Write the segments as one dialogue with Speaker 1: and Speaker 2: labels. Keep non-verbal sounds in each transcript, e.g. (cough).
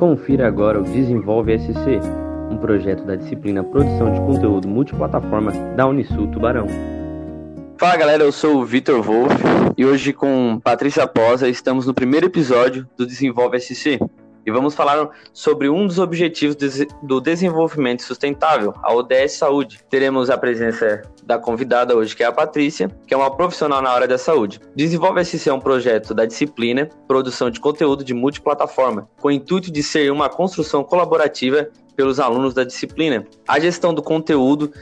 Speaker 1: Confira agora o Desenvolve SC, um projeto da disciplina Produção de Conteúdo Multiplataforma da Unisul Tubarão.
Speaker 2: Fala galera, eu sou o Vitor Wolff e hoje com Patrícia Posa estamos no primeiro episódio do Desenvolve SC vamos falar sobre um dos objetivos do desenvolvimento sustentável, a ODS Saúde. Teremos a presença da convidada hoje, que é a Patrícia, que é uma profissional na área da saúde. Desenvolve SC é um projeto da disciplina Produção de Conteúdo de Multiplataforma, com o intuito de ser uma construção colaborativa pelos alunos da disciplina. A gestão do conteúdo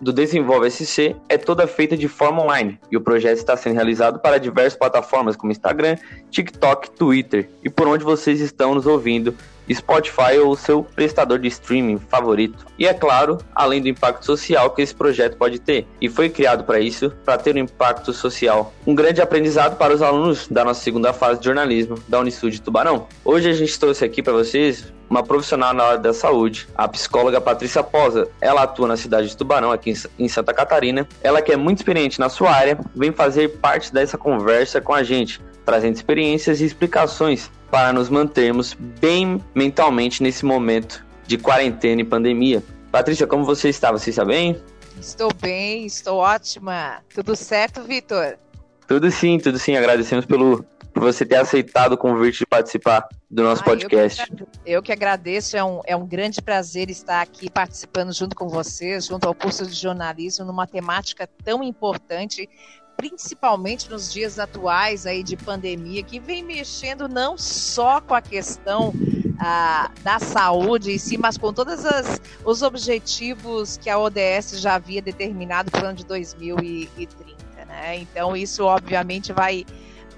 Speaker 2: do Desenvolve SC é toda feita de forma online e o projeto está sendo realizado para diversas plataformas como Instagram, TikTok, Twitter e por onde vocês estão nos ouvindo Spotify ou seu prestador de streaming favorito. E é claro, além do impacto social que esse projeto pode ter, e foi criado para isso, para ter um impacto social. Um grande aprendizado para os alunos da nossa segunda fase de jornalismo da Unisul de Tubarão. Hoje a gente trouxe aqui para vocês uma profissional na área da saúde, a psicóloga Patrícia Posa. Ela atua na cidade de Tubarão, aqui em Santa Catarina. Ela que é muito experiente na sua área, vem fazer parte dessa conversa com a gente, trazendo experiências e explicações para nos mantermos bem mentalmente nesse momento de quarentena e pandemia. Patrícia, como você está? Você está bem?
Speaker 3: Estou bem, estou ótima. Tudo certo, Vitor?
Speaker 2: Tudo sim, tudo sim. Agradecemos pelo, por você ter aceitado o convite de participar do nosso ah, podcast.
Speaker 3: Eu que, eu que, agradeço, é um, é um grande prazer estar aqui participando junto com vocês, junto ao curso de jornalismo, numa temática tão importante, principalmente nos dias atuais aí de pandemia, que vem mexendo não só com a questão ah, da saúde em si, mas com todos os objetivos que a ODS já havia determinado para o ano de 2030. Né? Então, isso obviamente vai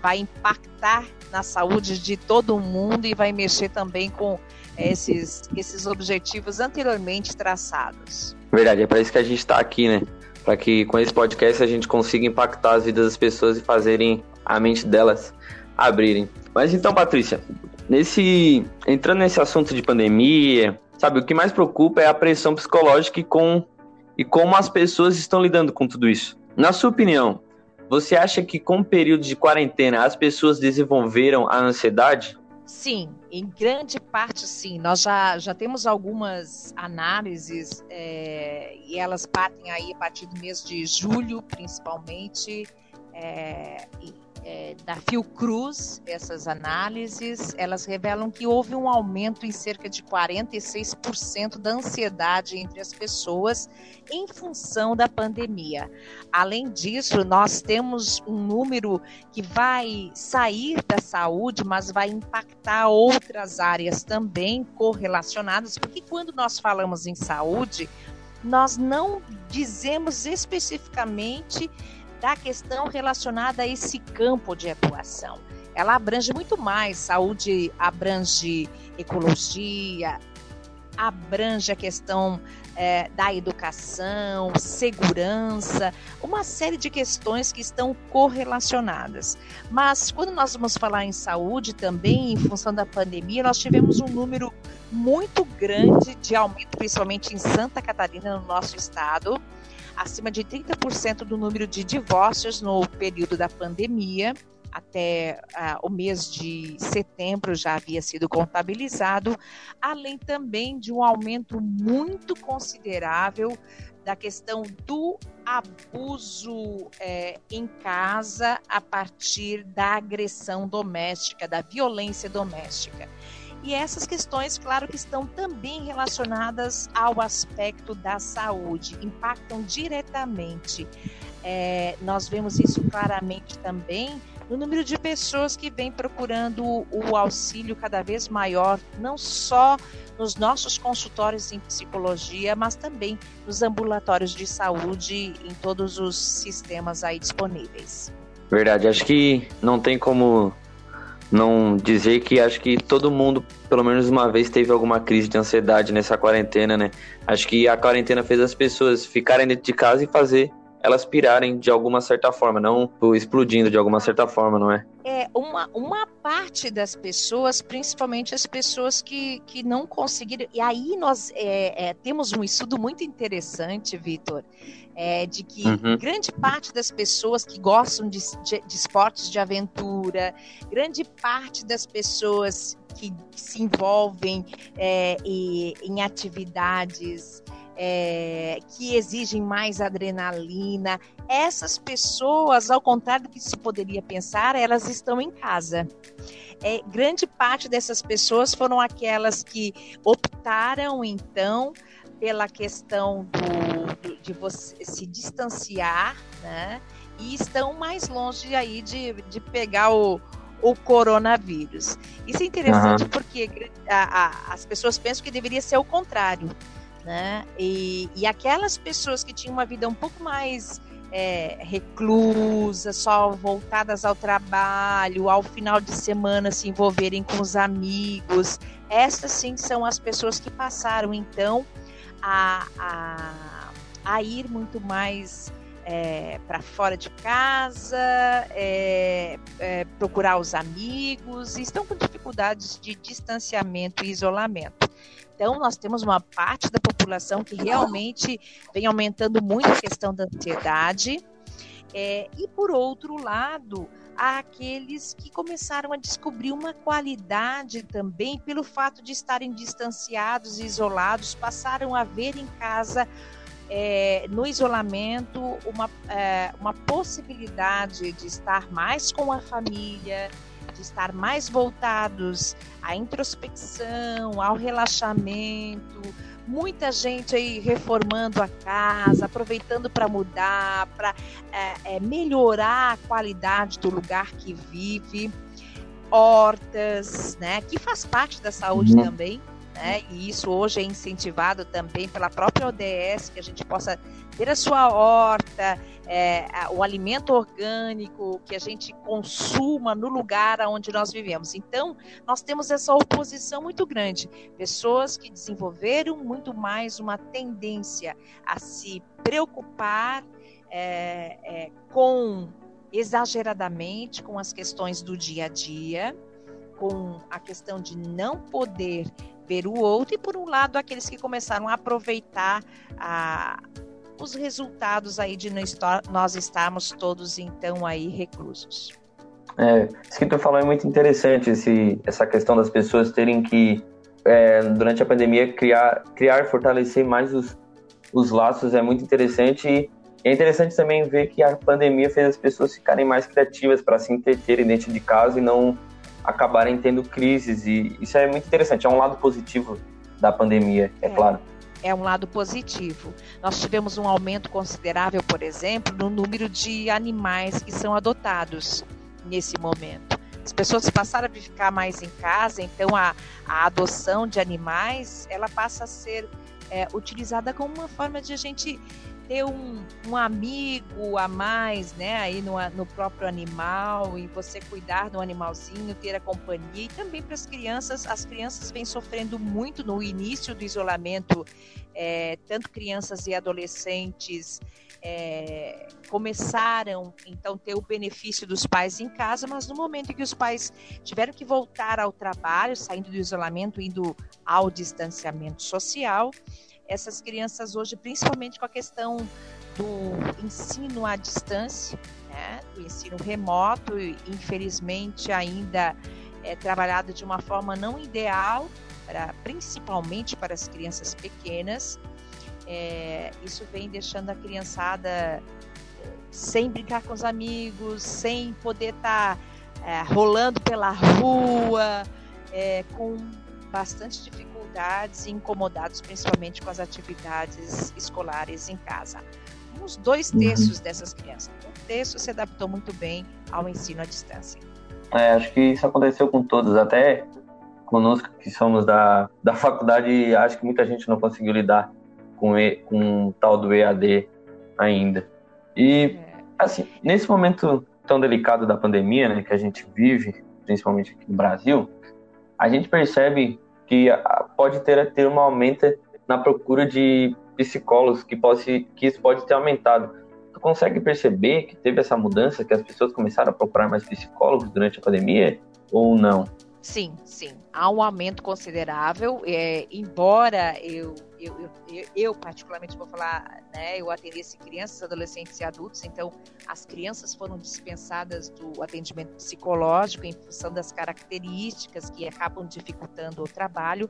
Speaker 3: vai impactar na saúde de todo mundo e vai mexer também com esses, esses objetivos anteriormente traçados.
Speaker 2: Verdade, é para isso que a gente está aqui, né? Para que com esse podcast a gente consiga impactar as vidas das pessoas e fazerem a mente delas abrirem. Mas então, Patrícia, nesse entrando nesse assunto de pandemia, sabe, o que mais preocupa é a pressão psicológica e com e como as pessoas estão lidando com tudo isso. Na sua opinião, você acha que com o período de quarentena as pessoas desenvolveram a ansiedade?
Speaker 3: Sim, em grande parte sim. Nós já, já temos algumas análises é, e elas partem aí a partir do mês de julho, principalmente, é, é, da Fiocruz, essas análises, elas revelam que houve um aumento em cerca de 46% da ansiedade entre as pessoas em função da pandemia. Além disso, nós temos um número que vai sair da saúde, mas vai impactar outras áreas também correlacionadas, porque quando nós falamos em saúde, nós não dizemos especificamente da questão relacionada a esse campo de atuação. Ela abrange muito mais, saúde abrange ecologia, abrange a questão é, da educação, segurança, uma série de questões que estão correlacionadas. Mas quando nós vamos falar em saúde também, em função da pandemia, nós tivemos um número muito grande de aumento, principalmente em Santa Catarina, no nosso estado acima de 30% do número de divórcios no período da pandemia. Até ah, o mês de setembro já havia sido contabilizado, além também de um aumento muito considerável da questão do abuso é, em casa a partir da agressão doméstica, da violência doméstica. E essas questões, claro que estão também relacionadas ao aspecto da saúde, impactam diretamente. É, nós vemos isso claramente também no número de pessoas que vêm procurando o auxílio cada vez maior, não só nos nossos consultórios em psicologia, mas também nos ambulatórios de saúde em todos os sistemas aí disponíveis.
Speaker 2: Verdade, acho que não tem como não dizer que acho que todo mundo, pelo menos uma vez, teve alguma crise de ansiedade nessa quarentena, né? Acho que a quarentena fez as pessoas ficarem dentro de casa e fazer elas pirarem de alguma certa forma, não explodindo de alguma certa forma, não é?
Speaker 3: É, uma, uma parte das pessoas, principalmente as pessoas que, que não conseguiram. E aí nós é, é, temos um estudo muito interessante, Vitor, é, de que uhum. grande parte das pessoas que gostam de, de, de, esportes de aventura, grande parte das pessoas que se envolvem é, e, em atividades é, que exigem mais adrenalina, essas pessoas, ao contrário do que se poderia pensar, elas estão em casa. É, grande parte dessas pessoas foram aquelas que optaram, então, pela questão do, do, de você se distanciar, né? E estão mais longe aí de, de pegar o, o coronavírus. Isso é interessante uhum. porque a, a, as pessoas pensam que deveria ser o contrário, né? E, e aquelas pessoas que tinham uma vida um pouco mais é, só voltadas ao trabalho, ao final de semana se envolverem com os amigos, essas sim são as pessoas que passaram então a, a, a ir muito mais é, para fora de casa, é, é, procurar os amigos, estão com dificuldades de distanciamento e isolamento. Então, nós temos uma parte da população que realmente vem aumentando muito a questão da ansiedade. É, e, por outro lado, há aqueles que começaram a descobrir uma qualidade também pelo fato de estarem distanciados e isolados, passaram a ver em casa, é, no isolamento, uma, é, uma possibilidade de estar mais com a família, de estar mais voltados à introspecção, ao relaxamento, muita gente aí reformando a casa, aproveitando para mudar, para é, é, melhorar a qualidade do lugar que vive, hortas, né, que faz parte da saúde uhum. também né? E isso hoje é incentivado também pela própria ODS, que a gente possa ter a sua horta, é, o alimento orgânico, que a gente consuma no lugar onde nós vivemos. Então, nós temos essa oposição muito grande. Pessoas que desenvolveram muito mais uma tendência a se preocupar é, é, com exageradamente com as questões do dia a dia, com a questão de não poder ver o outro, e por um lado, aqueles que começaram a aproveitar a, os resultados aí de nós estarmos todos então aí reclusos.
Speaker 2: É, isso que tu falou é muito interessante, esse, essa questão das pessoas terem que, é, durante a pandemia, criar, criar fortalecer mais os, os laços é muito interessante e é interessante também ver que a pandemia fez as pessoas ficarem mais criativas para se entreterem dentro de casa e não acabarem tendo crises e isso é muito interessante, é um lado positivo da pandemia, é, é claro.
Speaker 3: É um lado positivo. Nós tivemos um aumento considerável, por exemplo, no número de animais que são adotados nesse momento. As pessoas passaram a ficar mais em casa, então a, a adoção de animais ela passa a ser é, utilizada como uma forma de a gente ter um, um amigo a mais, né, aí no, no próprio animal, e você cuidar do animalzinho, ter a companhia, e também para as crianças, as crianças vêm sofrendo muito no início do isolamento, é, tanto crianças e adolescentes é, começaram então ter o benefício dos pais em casa, mas no momento em que os pais tiveram que voltar ao trabalho, saindo do isolamento, indo ao distanciamento social, essas crianças hoje, principalmente com a questão do ensino à distância, né, do ensino remoto, infelizmente ainda é trabalhado de uma forma não ideal, principalmente para as crianças pequenas. É, isso vem deixando a criançada é, sem brincar com os amigos, sem poder estar tá, é, rolando pela rua, é, com bastante dificuldade e incomodados principalmente com as atividades escolares em casa. Uns dois uhum. terços uhum. dessas crianças. Um terço se adaptou muito bem ao ensino à distância.
Speaker 2: É, acho que isso aconteceu com todos, até conosco que somos da, da faculdade, acho que muita gente não conseguiu lidar com, e, com o tal do EAD ainda. E, é. assim, nesse momento tão delicado da pandemia, né, que a gente vive, principalmente aqui no Brasil, a gente percebe que pode ter, ter uma aumenta na procura de psicólogos, que, pode, que isso pode ter aumentado. Tu consegue perceber que teve essa mudança, que as pessoas começaram a procurar mais psicólogos durante a pandemia ou não?
Speaker 3: Sim, sim. Há um aumento considerável, é, embora eu eu, eu, eu, particularmente vou falar, né, eu atendesse crianças, adolescentes e adultos, então as crianças foram dispensadas do atendimento psicológico em função das características que acabam dificultando o trabalho,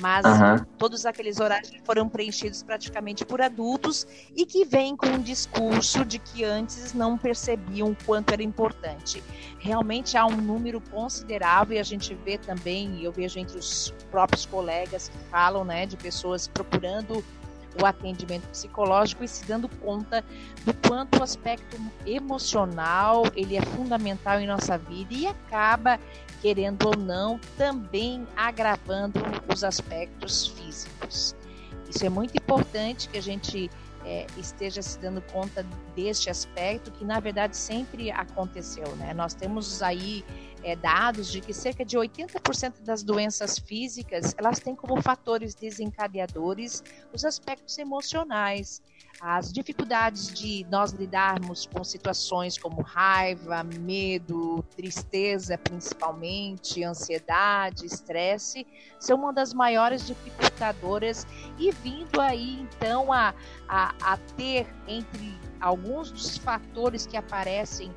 Speaker 3: mas uhum. todos aqueles horários foram preenchidos praticamente por adultos e que vêm com um discurso de que antes não percebiam o quanto era importante. Realmente há um número considerável e a gente vê também, eu vejo entre os próprios colegas que falam, né, de pessoas procurando o atendimento psicológico e se dando conta do quanto o aspecto emocional ele é fundamental em nossa vida e acaba querendo ou não também agravando os aspectos físicos. Isso é muito importante que a gente é, esteja se dando conta deste aspecto que na verdade sempre aconteceu, né? Nós temos aí é, dados de que cerca de 80% das doenças físicas elas têm como fatores desencadeadores os aspectos emocionais as dificuldades de nós lidarmos com situações como raiva, medo, tristeza, principalmente, ansiedade, estresse, são uma das maiores dificultadoras. E vindo aí então a, a, a ter entre alguns dos fatores que aparecem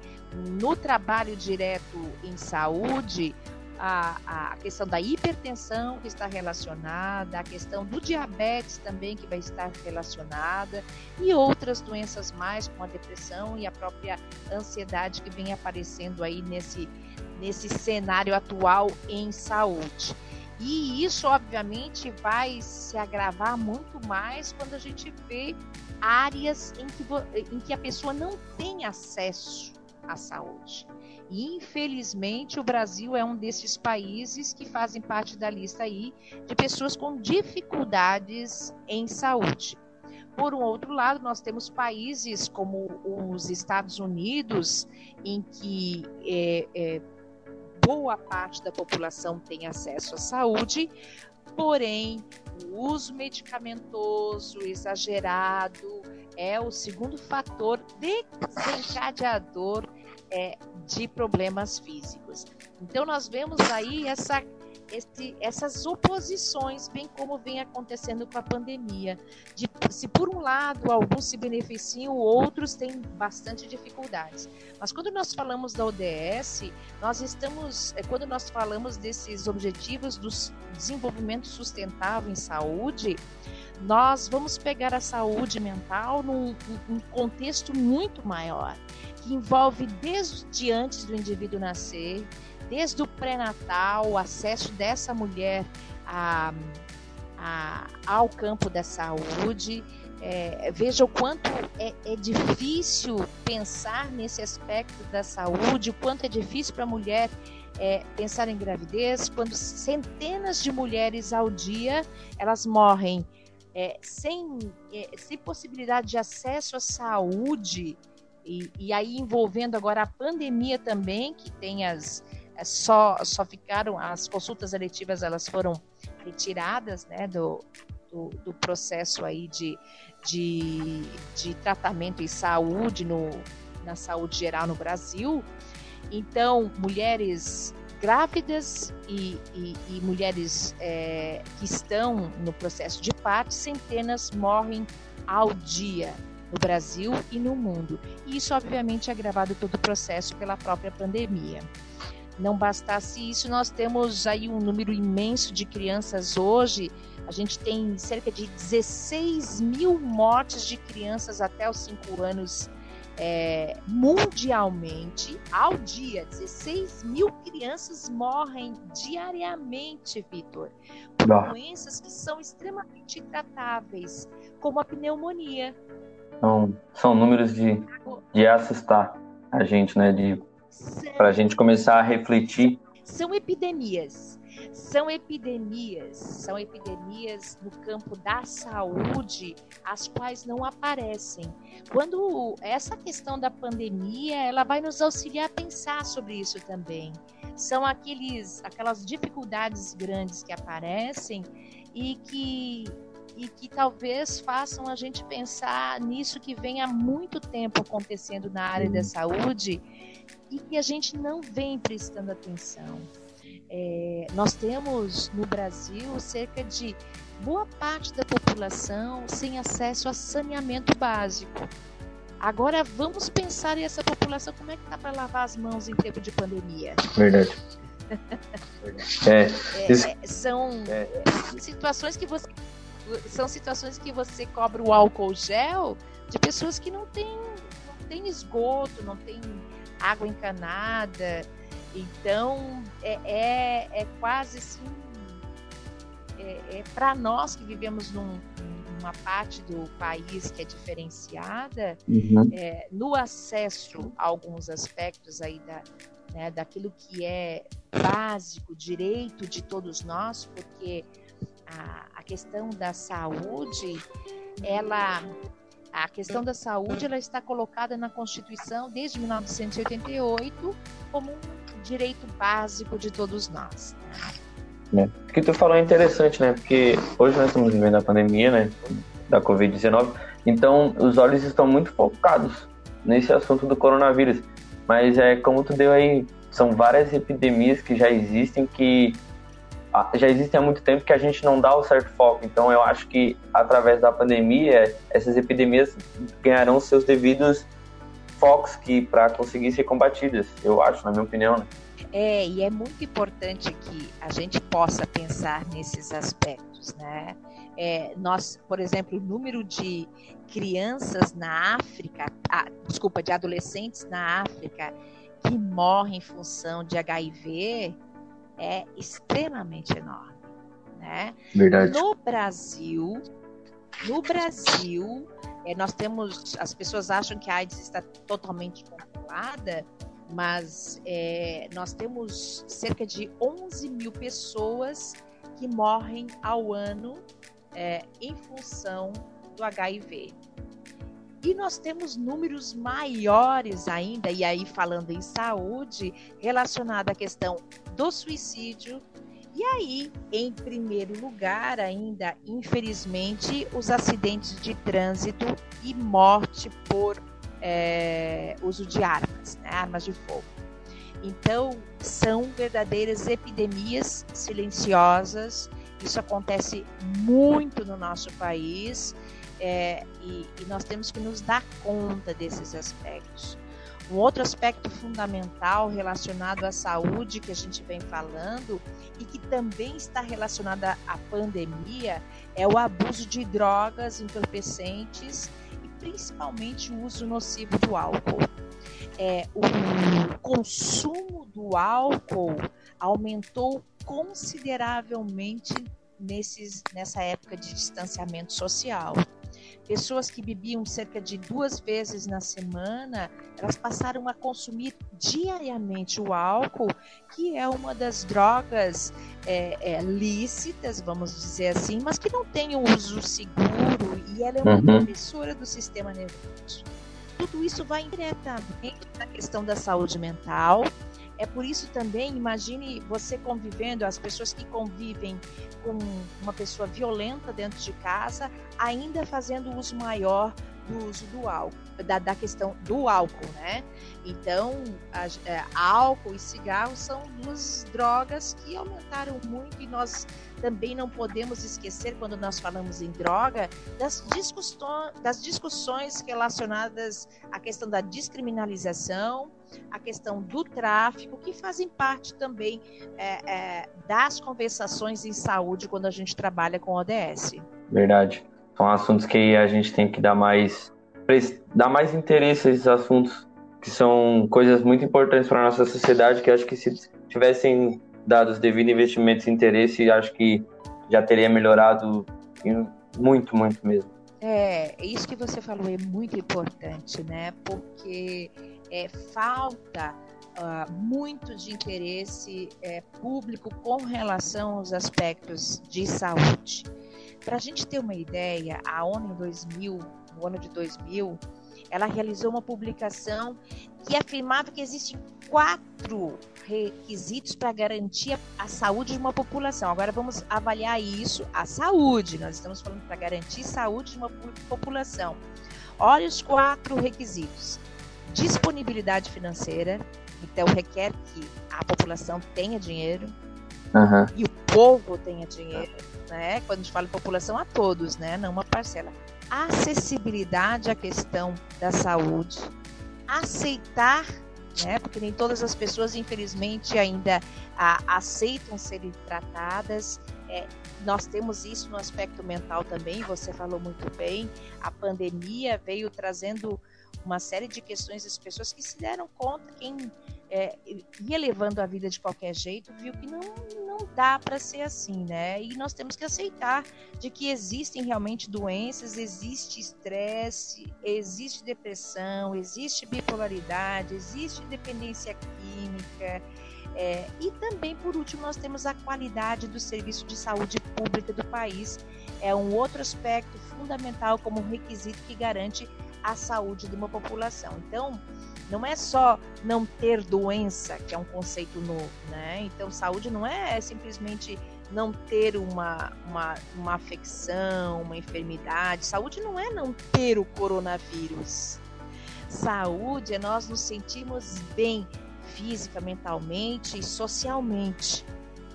Speaker 3: no trabalho direto em saúde, a, a questão da hipertensão que está relacionada, a questão do diabetes também que vai estar relacionada e outras doenças mais como a depressão e a própria ansiedade que vem aparecendo aí nesse, nesse cenário atual em saúde. E isso, obviamente, vai se agravar muito mais quando a gente vê áreas em que, em que a pessoa não tem acesso à saúde. E infelizmente o Brasil é um desses países que fazem parte da lista aí de pessoas com dificuldades em saúde. Por um outro lado, nós temos países como os Estados Unidos, em que é, é, boa parte da população tem acesso à saúde, porém o uso medicamentoso exagerado é o segundo fator desencadeador é, de problemas físicos. Então, nós vemos aí essa, esse, essas oposições, bem como vem acontecendo com a pandemia. De, se, por um lado, alguns se beneficiam, outros têm bastante dificuldades. Mas quando nós falamos da ODS, nós estamos, é, quando nós falamos desses objetivos do desenvolvimento sustentável em saúde, nós vamos pegar a saúde mental num, num contexto muito maior que envolve desde antes do indivíduo nascer, desde o pré-natal, o acesso dessa mulher a, a, ao campo da saúde. É, veja o quanto é, é, difícil pensar nesse aspecto da saúde, o quanto é difícil para a mulher é, pensar em gravidez, quando centenas de mulheres ao dia elas morrem é, sem, é, sem possibilidade de acesso à saúde e, e aí envolvendo agora a pandemia também, que tem as é, só só ficaram as consultas eletivas elas foram retiradas né, do, do, do, processo aí de, de, de tratamento e saúde no, na saúde geral no Brasil. Então, mulheres grávidas e, e, e mulheres é, que estão no processo de parto, centenas morrem ao dia no Brasil e no mundo. E isso, obviamente, é agravado todo o processo pela própria pandemia. Não bastasse isso, nós temos aí um número imenso de crianças hoje. A gente tem cerca de 16 mil mortes de crianças até os 5 anos é, mundialmente ao dia. 16 mil crianças morrem diariamente, Vitor, por doenças que são extremamente tratáveis, como a pneumonia,
Speaker 2: são, são números de, de assustar a gente, né? De, para a gente começar a refletir.
Speaker 3: São epidemias. São epidemias, são epidemias no campo da saúde, as quais não aparecem. Quando essa questão da pandemia, ela vai nos auxiliar a pensar sobre isso também. São aqueles, aquelas dificuldades grandes que aparecem e que e que talvez façam a gente pensar nisso que vem há muito tempo acontecendo na área da saúde e que a gente não vem prestando atenção. É, nós temos no Brasil cerca de boa parte da população sem acesso a saneamento básico. Agora vamos pensar essa população como é que tá para lavar as mãos em tempo de pandemia.
Speaker 2: Verdade. (laughs)
Speaker 3: é, é, é, são é. situações que você são situações que você cobra o álcool gel de pessoas que não têm não tem esgoto, não tem água encanada. Então é, é, é quase assim é, é para nós que vivemos num, numa parte do país que é diferenciada, uhum. é, no acesso a alguns aspectos aí da, né, daquilo que é básico, direito de todos nós, porque a, questão da saúde, ela a questão da saúde ela está colocada na Constituição desde 1988 como um direito básico de todos nós.
Speaker 2: Né? O que tu falou é interessante, né? Porque hoje nós estamos vivendo a pandemia, né? Da Covid-19. Então, os olhos estão muito focados nesse assunto do coronavírus. Mas é como tu deu aí, são várias epidemias que já existem que já existem há muito tempo que a gente não dá o certo foco. Então, eu acho que através da pandemia, essas epidemias ganharão seus devidos focos que para conseguir ser combatidas. Eu acho, na minha opinião. Né?
Speaker 3: É, e é muito importante que a gente possa pensar nesses aspectos, né? É, nós, por exemplo, o número de crianças na África, ah, desculpa, de adolescentes na África que morrem em função de HIV é extremamente enorme, né?
Speaker 2: Verdade.
Speaker 3: No Brasil, no Brasil, é, nós temos, as pessoas acham que a AIDS está totalmente controlada, mas é, nós temos cerca de 11 mil pessoas que morrem ao ano é, em função do HIV. E nós temos números maiores ainda, e aí falando em saúde, relacionado à questão do suicídio. E aí, em primeiro lugar, ainda, infelizmente, os acidentes de trânsito e morte por é, uso de armas, né, armas de fogo. Então, são verdadeiras epidemias silenciosas. Isso acontece muito no nosso país é, e, e nós temos que nos dar conta desses aspectos. Um outro aspecto fundamental relacionado à saúde que a gente vem falando e que também está relacionado à pandemia é o abuso de drogas entorpecentes principalmente o uso nocivo do álcool. É, o consumo do álcool aumentou consideravelmente nesses, nessa época de distanciamento social. Pessoas que bebiam cerca de duas vezes na semana, elas passaram a consumir diariamente o álcool, que é uma das drogas é, é, lícitas, vamos dizer assim, mas que não tem um uso seguro e ela é uma uhum. do sistema nervoso. Tudo isso vai diretamente na questão da saúde mental, é por isso também, imagine você convivendo, as pessoas que convivem com uma pessoa violenta dentro de casa, ainda fazendo uso maior do uso do álcool, da, da questão do álcool, né? Então, a, é, álcool e cigarro são duas drogas que aumentaram muito e nós também não podemos esquecer, quando nós falamos em droga, das, discussões, das discussões relacionadas à questão da descriminalização, a questão do tráfico, que fazem parte também é, é, das conversações em saúde quando a gente trabalha com ODS.
Speaker 2: Verdade. São assuntos que a gente tem que dar mais, dar mais interesse a esses assuntos, que são coisas muito importantes para a nossa sociedade, que acho que se tivessem dado os devidos investimentos e interesse, acho que já teria melhorado muito, muito mesmo.
Speaker 3: É, isso que você falou é muito importante, né? Porque é, falta uh, muito de interesse é, público com relação aos aspectos de saúde. Para a gente ter uma ideia, a ONU em 2000, no ano de 2000, ela realizou uma publicação que afirmava que existem quatro requisitos para garantir a saúde de uma população. Agora vamos avaliar isso, a saúde. Nós estamos falando para garantir saúde de uma população. Olha os quatro requisitos: disponibilidade financeira, então requer que a população tenha dinheiro uhum. e o povo tenha dinheiro, né? Quando a gente fala população, a todos, né? Não uma parcela. Acessibilidade à questão da saúde, aceitar né? Porque nem todas as pessoas, infelizmente, ainda a, aceitam serem tratadas. É, nós temos isso no aspecto mental também, você falou muito bem. A pandemia veio trazendo uma série de questões das pessoas que se deram conta, quem é, ia levando a vida de qualquer jeito, viu que não, não dá para ser assim, né? E nós temos que aceitar de que existem realmente doenças, existe estresse, existe depressão, existe bipolaridade, existe dependência química. É, e também, por último, nós temos a qualidade do serviço de saúde pública do país. É um outro aspecto fundamental como requisito que garante a saúde de uma população. Então, não é só não ter doença, que é um conceito novo, né? Então, saúde não é simplesmente não ter uma, uma, uma afecção, uma enfermidade. Saúde não é não ter o coronavírus. Saúde é nós nos sentirmos bem física, mentalmente e socialmente.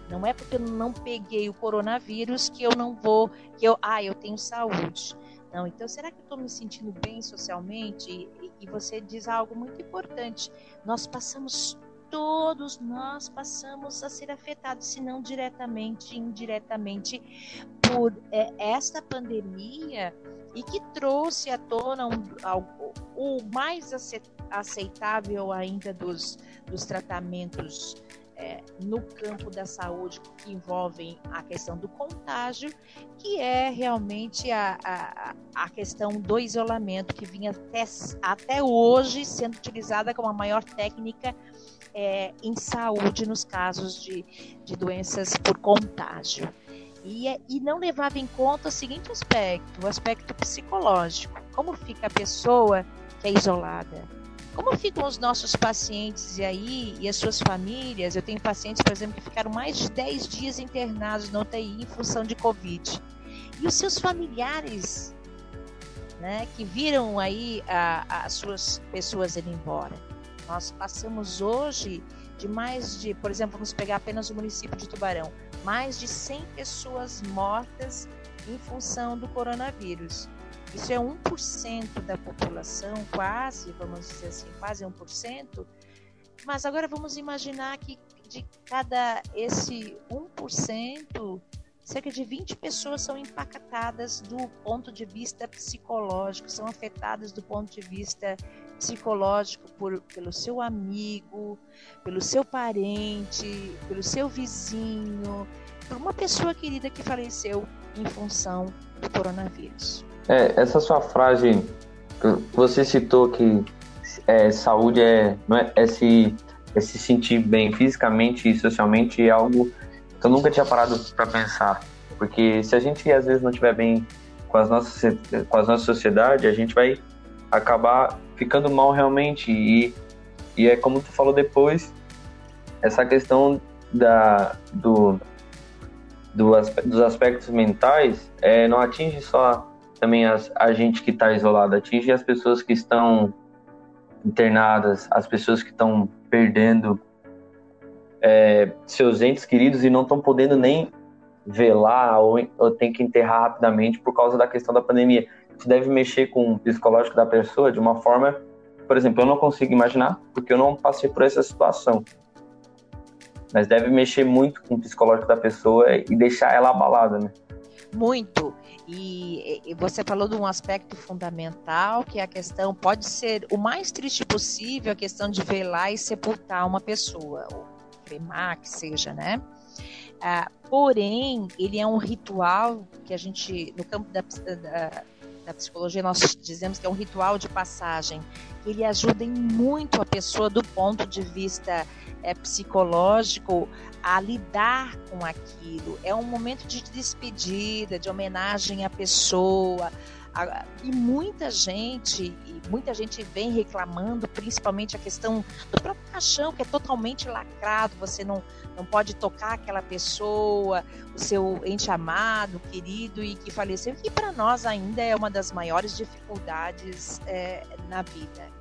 Speaker 3: Não é porque eu não peguei o coronavírus que eu não vou, que eu, ah, eu tenho saúde. Não, então será que eu estou me sentindo bem socialmente? E, e você diz algo muito importante. Nós passamos todos nós passamos a ser afetados, se não diretamente, indiretamente, por é, esta pandemia e que trouxe à tona um, o mais aceitável ainda dos, dos tratamentos é, no campo da saúde que envolvem a questão do contágio, que é realmente a, a, a questão do isolamento, que vinha até, até hoje sendo utilizada como a maior técnica é, em saúde nos casos de, de doenças por contágio. E, é, e não levava em conta o seguinte aspecto, o aspecto psicológico. Como fica a pessoa que é isolada? Como ficam os nossos pacientes e aí e as suas famílias? Eu tenho pacientes, por exemplo, que ficaram mais de 10 dias internados na UTI em função de Covid. E os seus familiares, né, que viram aí as suas pessoas irem embora. Nós passamos hoje de mais de, por exemplo, vamos pegar apenas o município de Tubarão, mais de 100 pessoas mortas em função do coronavírus. Isso é 1% da população, quase, vamos dizer assim, quase 1%. Mas agora vamos imaginar que de cada esse 1%, cerca de 20 pessoas são impactadas do ponto de vista psicológico, são afetadas do ponto de vista psicológico por, pelo seu amigo, pelo seu parente, pelo seu vizinho, por uma pessoa querida que faleceu em função do coronavírus.
Speaker 2: É, essa sua frase, você citou que é, saúde é, não é, é, se, é se sentir bem fisicamente e socialmente é algo que eu nunca tinha parado para pensar. Porque se a gente às vezes não estiver bem com, as nossas, com a nossa sociedade, a gente vai acabar ficando mal realmente. E, e é como tu falou depois, essa questão da, do, do, dos aspectos mentais é, não atinge só também as, a gente que está isolado, atinge as pessoas que estão internadas, as pessoas que estão perdendo é, seus entes queridos e não estão podendo nem velar ou, ou tem que enterrar rapidamente por causa da questão da pandemia. Isso deve mexer com o psicológico da pessoa de uma forma, por exemplo, eu não consigo imaginar porque eu não passei por essa situação. Mas deve mexer muito com o psicológico da pessoa e deixar ela abalada, né?
Speaker 3: Muito. E, e, você falou de um aspecto fundamental, que é a questão, pode ser o mais triste possível, a questão de velar e sepultar uma pessoa, ou cremar, que seja, né? Ah, porém, ele é um ritual que a gente, no campo da, da, da psicologia, nós dizemos que é um ritual de passagem. Ele ajuda muito a pessoa do ponto de vista é, psicológico a lidar com aquilo. É um momento de despedida, de homenagem à pessoa, E muita gente, e muita gente vem reclamando, principalmente a questão do próprio caixão, que é totalmente lacrado, você não, não pode tocar aquela pessoa, o seu ente amado, querido e que faleceu, que para nós ainda é uma das maiores dificuldades é, na vida.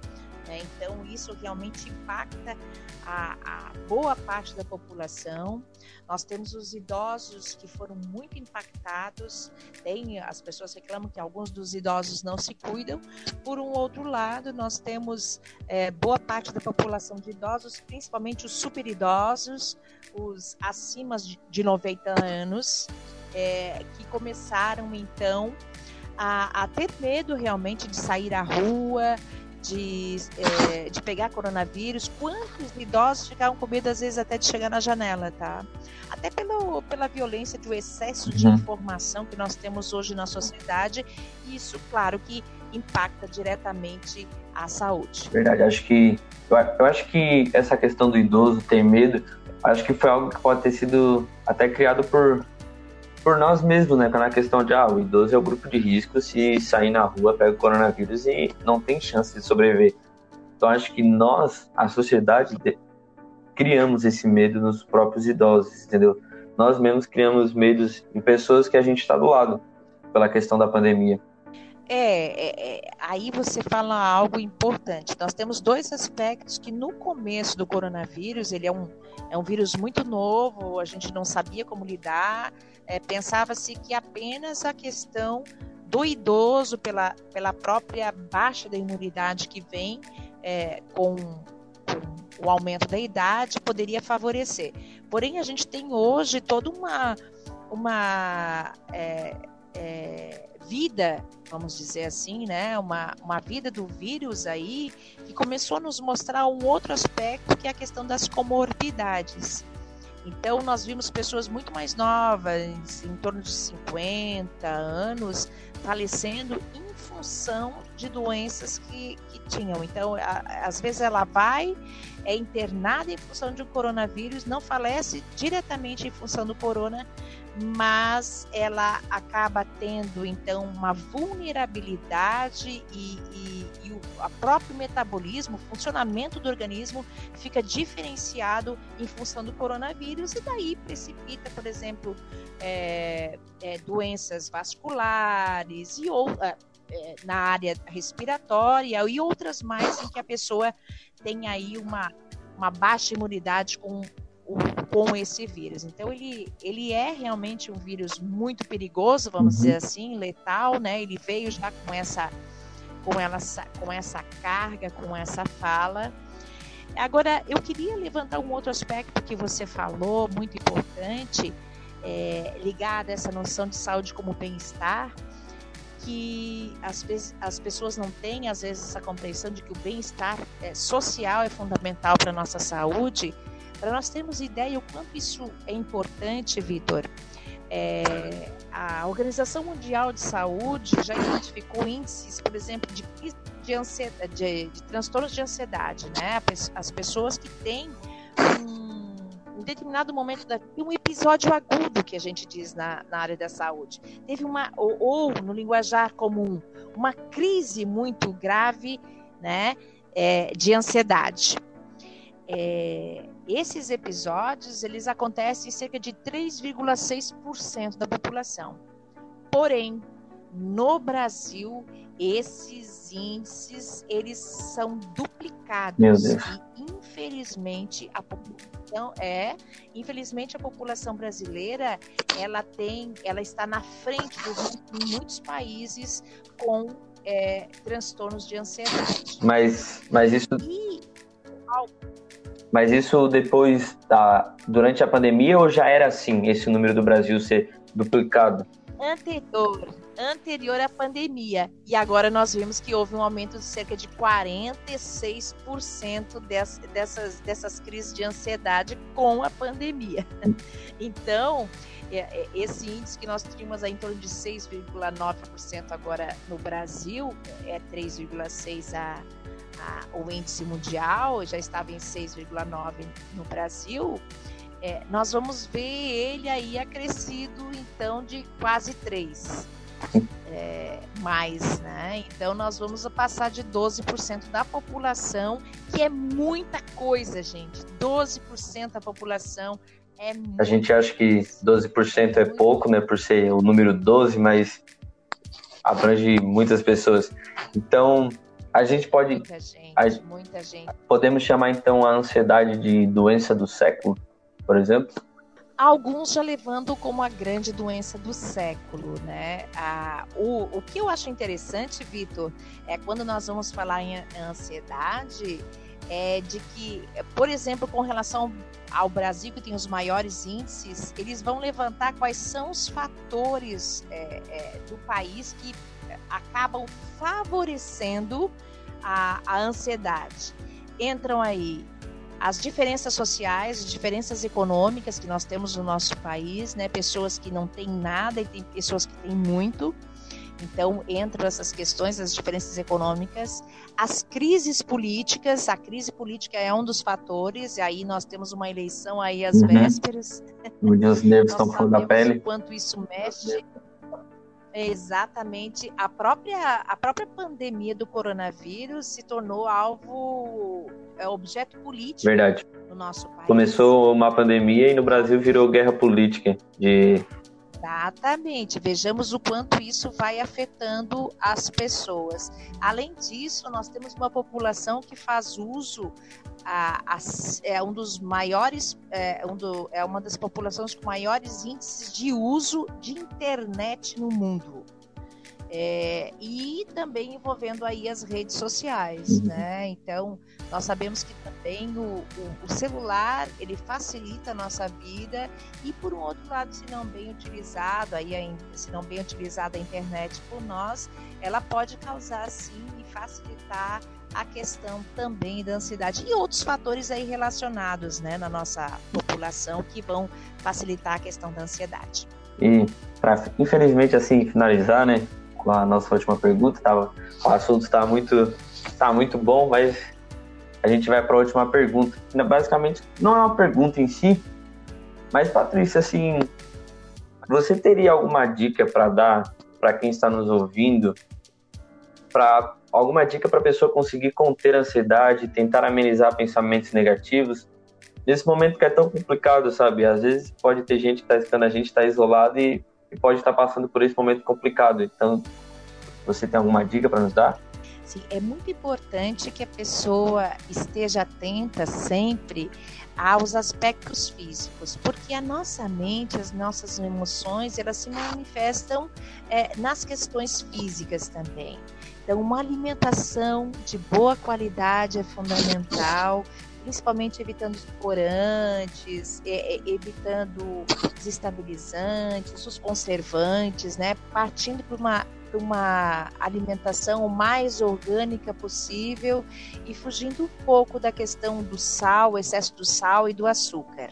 Speaker 3: Né? Então, isso realmente impacta a, a boa parte da população. Nós temos os idosos que foram muito impactados. Tem as pessoas reclamam que alguns dos idosos não se cuidam. Por um outro lado, nós temos é, boa parte da população de idosos, principalmente os super idosos, os acima de 90 anos, é, que começaram então a, a ter medo realmente de sair à rua, de, é, de pegar coronavírus, quantos idosos ficaram com medo, às vezes, até de chegar na janela, tá? Até pelo, pela violência do excesso de uhum. informação que nós temos hoje na sociedade, isso, claro, que impacta diretamente a saúde.
Speaker 2: Verdade, acho que eu, eu acho que essa questão do idoso ter medo, acho que foi algo que pode ter sido até criado por por nós mesmos, né? Na questão de, ah, o idoso é o grupo de risco, se sair na rua, pega o coronavírus e não tem chance de sobreviver. Então, acho que nós, a sociedade, criamos esse medo nos próprios idosos, entendeu? Nós mesmos criamos medos em pessoas que a gente está do lado, pela questão da pandemia.
Speaker 3: É, é, é, aí você fala algo importante. Nós temos dois aspectos que no começo do coronavírus, ele é um, é um vírus muito novo, a gente não sabia como lidar, é, pensava-se que apenas a questão do idoso, pela, pela própria baixa da imunidade que vem é, com, com, o aumento da idade, poderia favorecer. Porém, a gente tem hoje toda uma, uma é, é, vida, vamos dizer assim, né? Uma, uma vida do vírus aí que começou a nos mostrar um outro aspecto que é a questão das comorbidades. Então, nós vimos pessoas muito mais novas, em torno de 50 anos, falecendo em função de doenças que, que tinham. Então, a, às vezes ela vai, é internada em função de um coronavírus, não falece diretamente em função do corona, mas ela acaba tendo então uma vulnerabilidade e, e, e o próprio metabolismo, o funcionamento do organismo fica diferenciado em função do coronavírus e daí precipita, por exemplo, é, é, doenças vasculares e ou, é, é na área respiratória e outras mais em que a pessoa tem aí uma, uma baixa imunidade com com esse vírus. Então ele, ele é realmente um vírus muito perigoso, vamos uhum. dizer assim, letal, né? Ele veio já com essa com, ela, com essa carga, com essa fala. Agora, eu queria levantar um outro aspecto que você falou, muito importante, é, ligado a essa noção de saúde como bem-estar, que as, as pessoas não têm, às vezes, essa compreensão de que o bem-estar é, social é fundamental para a nossa saúde, para nós termos ideia o quanto isso é importante, Vitor, é, a Organização Mundial de Saúde já identificou índices, por exemplo, de, de, ansiedade, de, de transtornos de ansiedade, né? As pessoas que têm um, determinado momento da um episódio agudo que a gente diz na, na área da saúde. Teve uma, ou, ou no linguajar comum, uma crise muito grave, né? É, de ansiedade. É, esses episódios eles acontecem em cerca de 3,6% da população. Porém, no Brasil, esses índices eles são duplicados e infelizmente a população é, infelizmente a população brasileira ela tem, ela está na frente em muitos países com é, transtornos de ansiedade.
Speaker 2: Mas, mas isso e, mas isso depois da durante a pandemia ou já era assim esse número do Brasil ser duplicado?
Speaker 3: Anterior, anterior à pandemia. E agora nós vimos que houve um aumento de cerca de 46% dessas, dessas, dessas crises de ansiedade com a pandemia. (laughs) Então, é, é, esse índice que nós tínhamos em torno de 6,9% agora no Brasil, é 3,6% a a, o índice mundial já estava em 6,9 no Brasil, é, nós vamos ver ele aí acrescido então de quase 3. é, mais, né? Então nós vamos passar de 12% da população, que é muita coisa, gente. 12% da população é
Speaker 2: A gente acha que 12% é pouco, né, por ser o número 12, mas abrange muitas pessoas. Então, a gente pode.
Speaker 3: Muita gente, a, muita gente.
Speaker 2: Podemos chamar então a ansiedade de doença do século, por exemplo?
Speaker 3: Alguns já levando como a grande doença do século, né? Ah, o, o que eu acho interessante, Vitor, é quando nós vamos falar em ansiedade, é de que, por exemplo, com relação ao Brasil, que tem os maiores índices, eles vão levantar quais são os fatores é, é, do país que acabam favorecendo a, a ansiedade. Entram aí as diferenças sociais, as diferenças econômicas que nós temos no nosso país, né? Pessoas que não têm nada e tem pessoas que têm muito. Então, entram essas questões, as diferenças econômicas, as crises políticas, a crise política é um dos fatores, e aí nós temos uma eleição aí às uhum. vésperas.
Speaker 2: Os nervos (laughs) estão fora da pele.
Speaker 3: quanto isso mexe. Exatamente. A própria, a própria pandemia do coronavírus se tornou alvo, é, objeto político
Speaker 2: Verdade.
Speaker 3: no nosso país.
Speaker 2: Começou uma pandemia e no Brasil virou guerra política de
Speaker 3: Exatamente. Vejamos o quanto isso vai afetando as pessoas. Além disso, nós temos uma população que faz uso a, a, é um dos maiores, é, um do, é uma das populações com maiores índices de uso de internet no mundo. É, e também envolvendo aí as redes sociais, uhum. né? Então, nós sabemos que também o, o, o, celular, ele facilita a nossa vida e, por um outro lado, se não bem utilizado, aí, se não bem utilizada a internet por nós, ela pode causar, sim, e facilitar a questão também da ansiedade e outros fatores aí relacionados, né, na nossa população que vão facilitar a questão da ansiedade.
Speaker 2: E, para infelizmente, assim, finalizar, né, a nossa última pergunta. Tava, o assunto está muito, tá muito bom, mas a gente vai para a última pergunta. Basicamente, não é uma pergunta em si, mas, Patrícia, assim, você teria alguma dica para dar para quem está nos ouvindo, para alguma dica para a pessoa conseguir conter a ansiedade, tentar amenizar pensamentos negativos? Nesse momento que é tão complicado, sabe? Às vezes pode ter gente que está escutando a gente, está isolado e e pode estar passando por esse momento complicado. Então, você tem alguma dica para nos dar?
Speaker 3: Sim, é muito importante que a pessoa esteja atenta sempre aos aspectos físicos, porque a nossa mente, as nossas emoções, elas se manifestam é, nas questões físicas também. Então, uma alimentação de boa qualidade é fundamental, principalmente evitando corantes, evitando desestabilizantes, os conservantes, né? Partindo para uma uma alimentação o mais orgânica possível e fugindo um pouco da questão do sal, excesso do sal e do açúcar.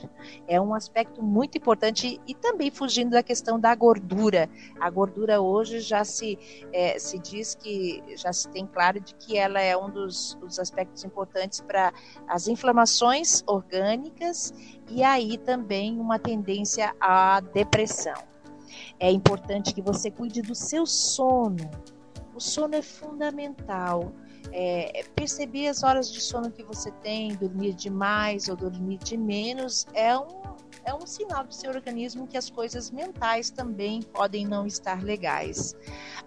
Speaker 3: É um aspecto muito importante e também fugindo da questão da gordura. A gordura hoje já se, é, se diz que já se tem claro de que ela é um dos, dos aspectos importantes para as inflamações orgânicas e aí também uma tendência à depressão. É importante que você cuide do seu sono. O sono é fundamental. É, perceber as horas de sono que você tem, dormir demais ou dormir de menos, é um é um sinal do seu organismo que as coisas mentais também podem não estar legais.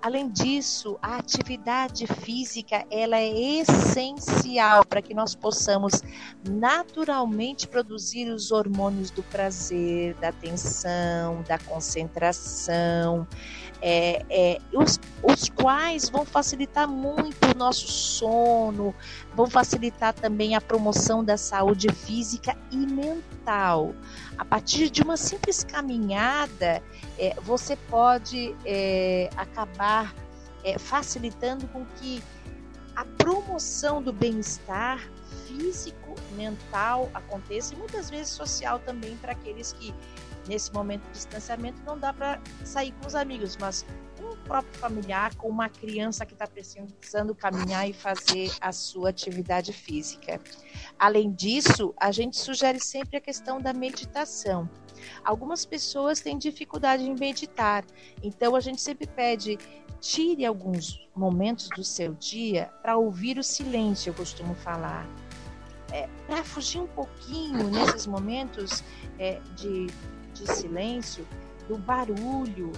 Speaker 3: Além disso, a atividade física ela é essencial para que nós possamos naturalmente produzir os hormônios do prazer, da atenção, da concentração é, é, os, os quais vão facilitar muito o nosso sono, vão facilitar também a promoção da saúde física e mental. A partir de uma simples caminhada, é, você pode é, acabar é, facilitando com que a promoção do bem-estar físico, mental aconteça e muitas vezes social também para aqueles que nesse momento de distanciamento não dá para sair com os amigos, mas um próprio familiar com uma criança que está precisando caminhar e fazer a sua atividade física. Além disso, a gente sugere sempre a questão da meditação. Algumas pessoas têm dificuldade em meditar, então a gente sempre pede tire alguns momentos do seu dia para ouvir o silêncio, eu costumo falar. É, para fugir um pouquinho nesses momentos é, de, de silêncio, do barulho,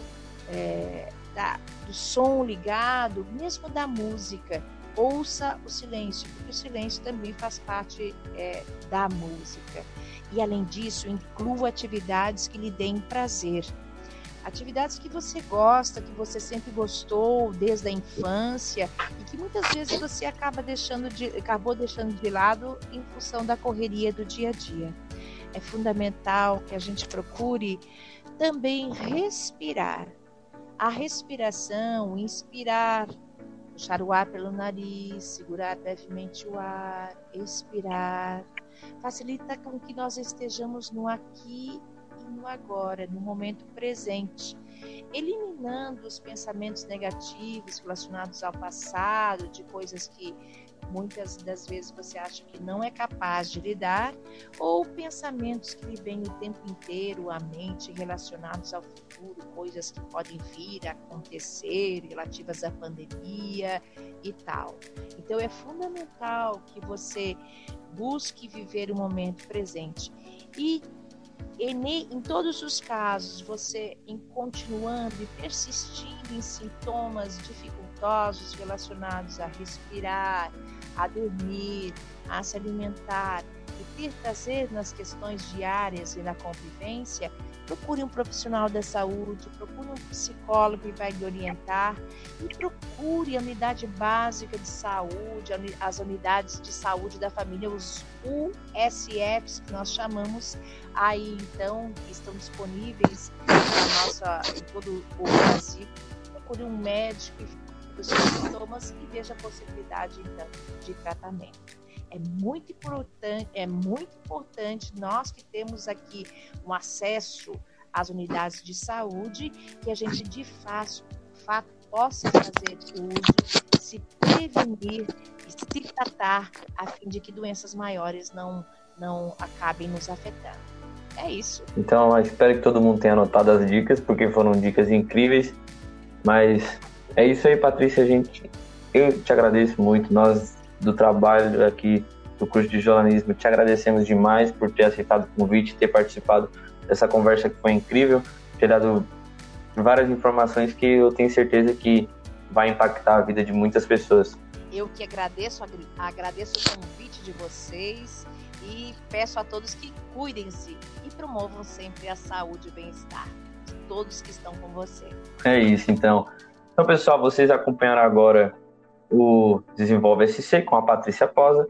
Speaker 3: é, da, do som ligado, mesmo da música. Ouça o silêncio, porque o silêncio também faz parte é, da música. E além disso, inclua atividades que lhe deem prazer. Atividades que você gosta, que você sempre gostou desde a infância e que muitas vezes você acaba deixando de, acabou deixando de lado em função da correria do dia a dia. É fundamental que a gente procure também respirar. A respiração, inspirar, puxar o ar pelo nariz, segurar brevemente o ar, expirar, facilita com que nós estejamos no aqui e no agora, no momento presente, eliminando os pensamentos negativos relacionados ao passado, de coisas que muitas das vezes você acha que não é capaz de lidar, ou pensamentos que lhe vêm o tempo inteiro à mente relacionados ao futuro, coisas que podem vir a acontecer relativas à pandemia e tal. Então é fundamental que você busque viver o momento presente. E em, todos os casos, você em continuando e persistindo em sintomas dificultosos relacionados a respirar, a dormir, a se alimentar e ter prazer nas questões diárias e na convivência, procure um profissional da saúde, procure um psicólogo que vai lhe orientar e procure a unidade básica de saúde, as unidades de saúde da família, os USFs que nós chamamos aí então, que estão disponíveis nossa, em todo o Brasil. Procure um médico os sintomas e veja a possibilidade então de tratamento. É muito importante, é muito importante nós que temos aqui um acesso às unidades de saúde que a gente de fato, fato possa fazer uso, se prevenir e se tratar a fim de que doenças maiores não não acabem nos afetando. É isso.
Speaker 2: Então, espero que todo mundo tenha anotado as dicas, porque foram dicas incríveis. Mas é isso aí, Patrícia. A gente, eu te agradeço muito. Nós do trabalho aqui do curso de jornalismo te agradecemos demais por ter aceitado o convite, ter participado dessa conversa que foi incrível, ter dado várias informações que eu tenho certeza que vai impactar a vida de muitas pessoas.
Speaker 3: Eu que agradeço, agradeço o convite de vocês e peço a todos que cuidem-se e promovam sempre a saúde e o bem-estar de todos que estão com você.
Speaker 2: É isso, então. Então, pessoal, vocês acompanharam agora o Desenvolve SC com a Patrícia Posa.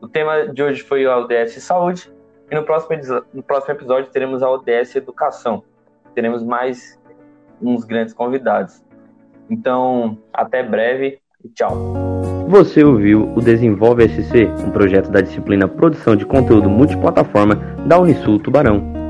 Speaker 2: O tema de hoje foi a ODS Saúde. E no próximo, no próximo episódio teremos a ODS Educação. Teremos mais uns grandes convidados. Então, até breve e tchau.
Speaker 1: Você ouviu o Desenvolve SC, um projeto da disciplina Produção de Conteúdo Multiplataforma da Unisul Tubarão.